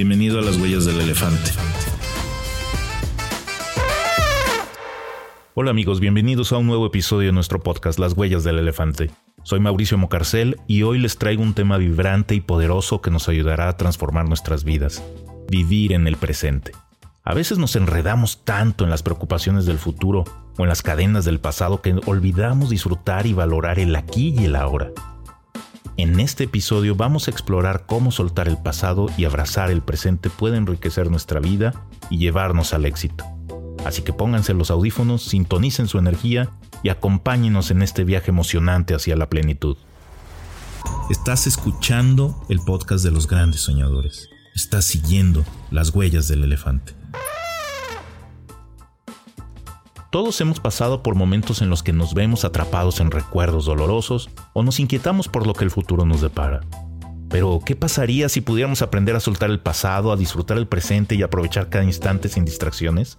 Bienvenido a las huellas del elefante. Hola amigos, bienvenidos a un nuevo episodio de nuestro podcast Las huellas del elefante. Soy Mauricio Mocarcel y hoy les traigo un tema vibrante y poderoso que nos ayudará a transformar nuestras vidas. Vivir en el presente. A veces nos enredamos tanto en las preocupaciones del futuro o en las cadenas del pasado que olvidamos disfrutar y valorar el aquí y el ahora. En este episodio vamos a explorar cómo soltar el pasado y abrazar el presente puede enriquecer nuestra vida y llevarnos al éxito. Así que pónganse los audífonos, sintonicen su energía y acompáñenos en este viaje emocionante hacia la plenitud. Estás escuchando el podcast de los grandes soñadores. Estás siguiendo las huellas del elefante. Todos hemos pasado por momentos en los que nos vemos atrapados en recuerdos dolorosos o nos inquietamos por lo que el futuro nos depara. Pero, ¿qué pasaría si pudiéramos aprender a soltar el pasado, a disfrutar el presente y aprovechar cada instante sin distracciones?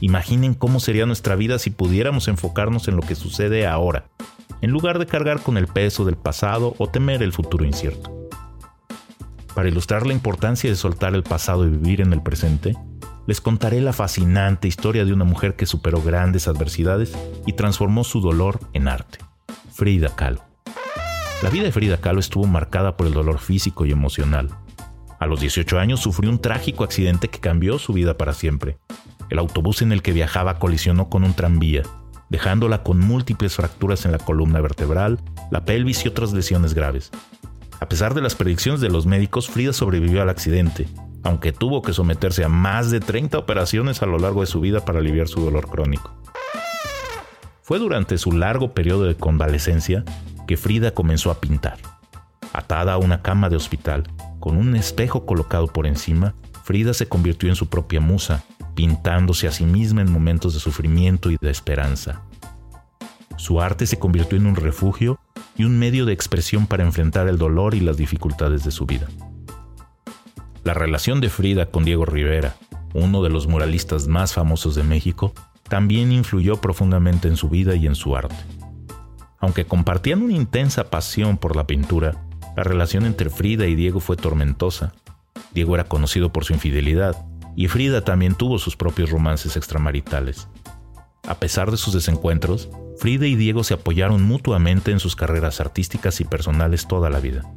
Imaginen cómo sería nuestra vida si pudiéramos enfocarnos en lo que sucede ahora, en lugar de cargar con el peso del pasado o temer el futuro incierto. Para ilustrar la importancia de soltar el pasado y vivir en el presente, les contaré la fascinante historia de una mujer que superó grandes adversidades y transformó su dolor en arte. Frida Kahlo. La vida de Frida Kahlo estuvo marcada por el dolor físico y emocional. A los 18 años sufrió un trágico accidente que cambió su vida para siempre. El autobús en el que viajaba colisionó con un tranvía, dejándola con múltiples fracturas en la columna vertebral, la pelvis y otras lesiones graves. A pesar de las predicciones de los médicos, Frida sobrevivió al accidente aunque tuvo que someterse a más de 30 operaciones a lo largo de su vida para aliviar su dolor crónico. Fue durante su largo periodo de convalecencia que Frida comenzó a pintar. Atada a una cama de hospital, con un espejo colocado por encima, Frida se convirtió en su propia musa, pintándose a sí misma en momentos de sufrimiento y de esperanza. Su arte se convirtió en un refugio y un medio de expresión para enfrentar el dolor y las dificultades de su vida. La relación de Frida con Diego Rivera, uno de los muralistas más famosos de México, también influyó profundamente en su vida y en su arte. Aunque compartían una intensa pasión por la pintura, la relación entre Frida y Diego fue tormentosa. Diego era conocido por su infidelidad, y Frida también tuvo sus propios romances extramaritales. A pesar de sus desencuentros, Frida y Diego se apoyaron mutuamente en sus carreras artísticas y personales toda la vida.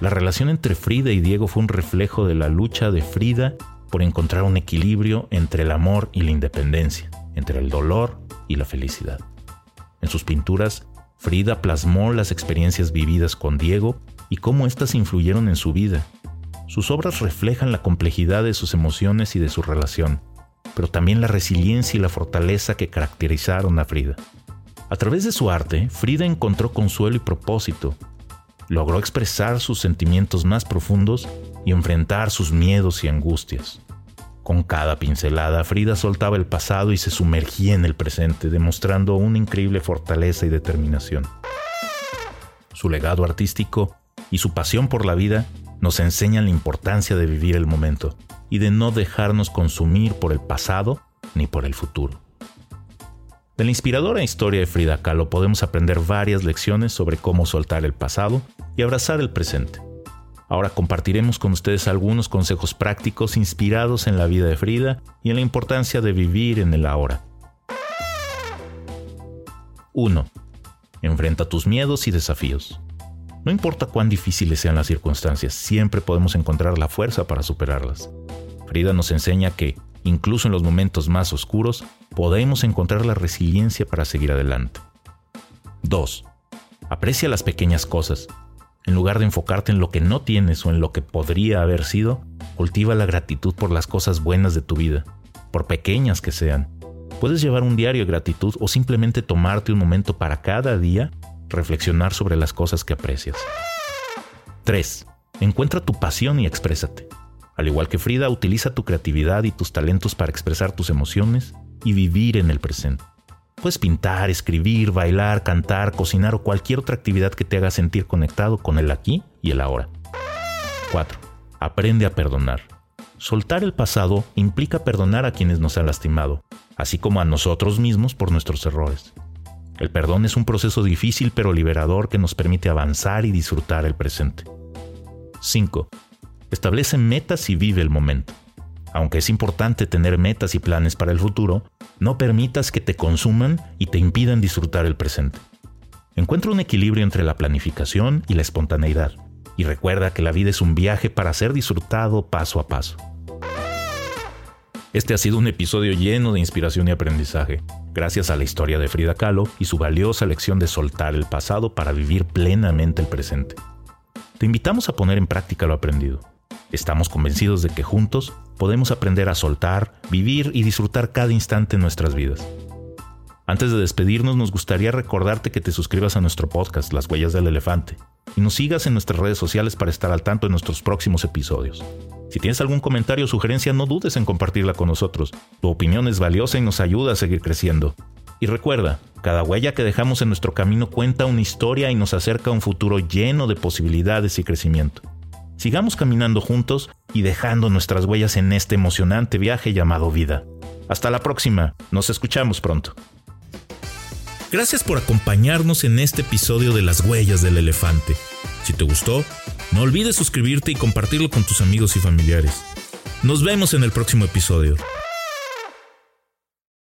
La relación entre Frida y Diego fue un reflejo de la lucha de Frida por encontrar un equilibrio entre el amor y la independencia, entre el dolor y la felicidad. En sus pinturas, Frida plasmó las experiencias vividas con Diego y cómo éstas influyeron en su vida. Sus obras reflejan la complejidad de sus emociones y de su relación, pero también la resiliencia y la fortaleza que caracterizaron a Frida. A través de su arte, Frida encontró consuelo y propósito, logró expresar sus sentimientos más profundos y enfrentar sus miedos y angustias. Con cada pincelada, Frida soltaba el pasado y se sumergía en el presente, demostrando una increíble fortaleza y determinación. Su legado artístico y su pasión por la vida nos enseñan la importancia de vivir el momento y de no dejarnos consumir por el pasado ni por el futuro. De la inspiradora historia de Frida Kahlo podemos aprender varias lecciones sobre cómo soltar el pasado y abrazar el presente. Ahora compartiremos con ustedes algunos consejos prácticos inspirados en la vida de Frida y en la importancia de vivir en el ahora. 1. Enfrenta tus miedos y desafíos. No importa cuán difíciles sean las circunstancias, siempre podemos encontrar la fuerza para superarlas. Frida nos enseña que incluso en los momentos más oscuros, podemos encontrar la resiliencia para seguir adelante. 2. Aprecia las pequeñas cosas. En lugar de enfocarte en lo que no tienes o en lo que podría haber sido, cultiva la gratitud por las cosas buenas de tu vida, por pequeñas que sean. Puedes llevar un diario de gratitud o simplemente tomarte un momento para cada día reflexionar sobre las cosas que aprecias. 3. Encuentra tu pasión y exprésate. Al igual que Frida, utiliza tu creatividad y tus talentos para expresar tus emociones y vivir en el presente. Puedes pintar, escribir, bailar, cantar, cocinar o cualquier otra actividad que te haga sentir conectado con el aquí y el ahora. 4. Aprende a perdonar. Soltar el pasado implica perdonar a quienes nos han lastimado, así como a nosotros mismos por nuestros errores. El perdón es un proceso difícil pero liberador que nos permite avanzar y disfrutar el presente. 5. Establece metas y vive el momento. Aunque es importante tener metas y planes para el futuro, no permitas que te consuman y te impidan disfrutar el presente. Encuentra un equilibrio entre la planificación y la espontaneidad, y recuerda que la vida es un viaje para ser disfrutado paso a paso. Este ha sido un episodio lleno de inspiración y aprendizaje, gracias a la historia de Frida Kahlo y su valiosa lección de soltar el pasado para vivir plenamente el presente. Te invitamos a poner en práctica lo aprendido. Estamos convencidos de que juntos podemos aprender a soltar, vivir y disfrutar cada instante en nuestras vidas. Antes de despedirnos, nos gustaría recordarte que te suscribas a nuestro podcast Las Huellas del Elefante y nos sigas en nuestras redes sociales para estar al tanto de nuestros próximos episodios. Si tienes algún comentario o sugerencia, no dudes en compartirla con nosotros. Tu opinión es valiosa y nos ayuda a seguir creciendo. Y recuerda, cada huella que dejamos en nuestro camino cuenta una historia y nos acerca a un futuro lleno de posibilidades y crecimiento. Sigamos caminando juntos y dejando nuestras huellas en este emocionante viaje llamado vida. Hasta la próxima, nos escuchamos pronto. Gracias por acompañarnos en este episodio de Las Huellas del Elefante. Si te gustó, no olvides suscribirte y compartirlo con tus amigos y familiares. Nos vemos en el próximo episodio.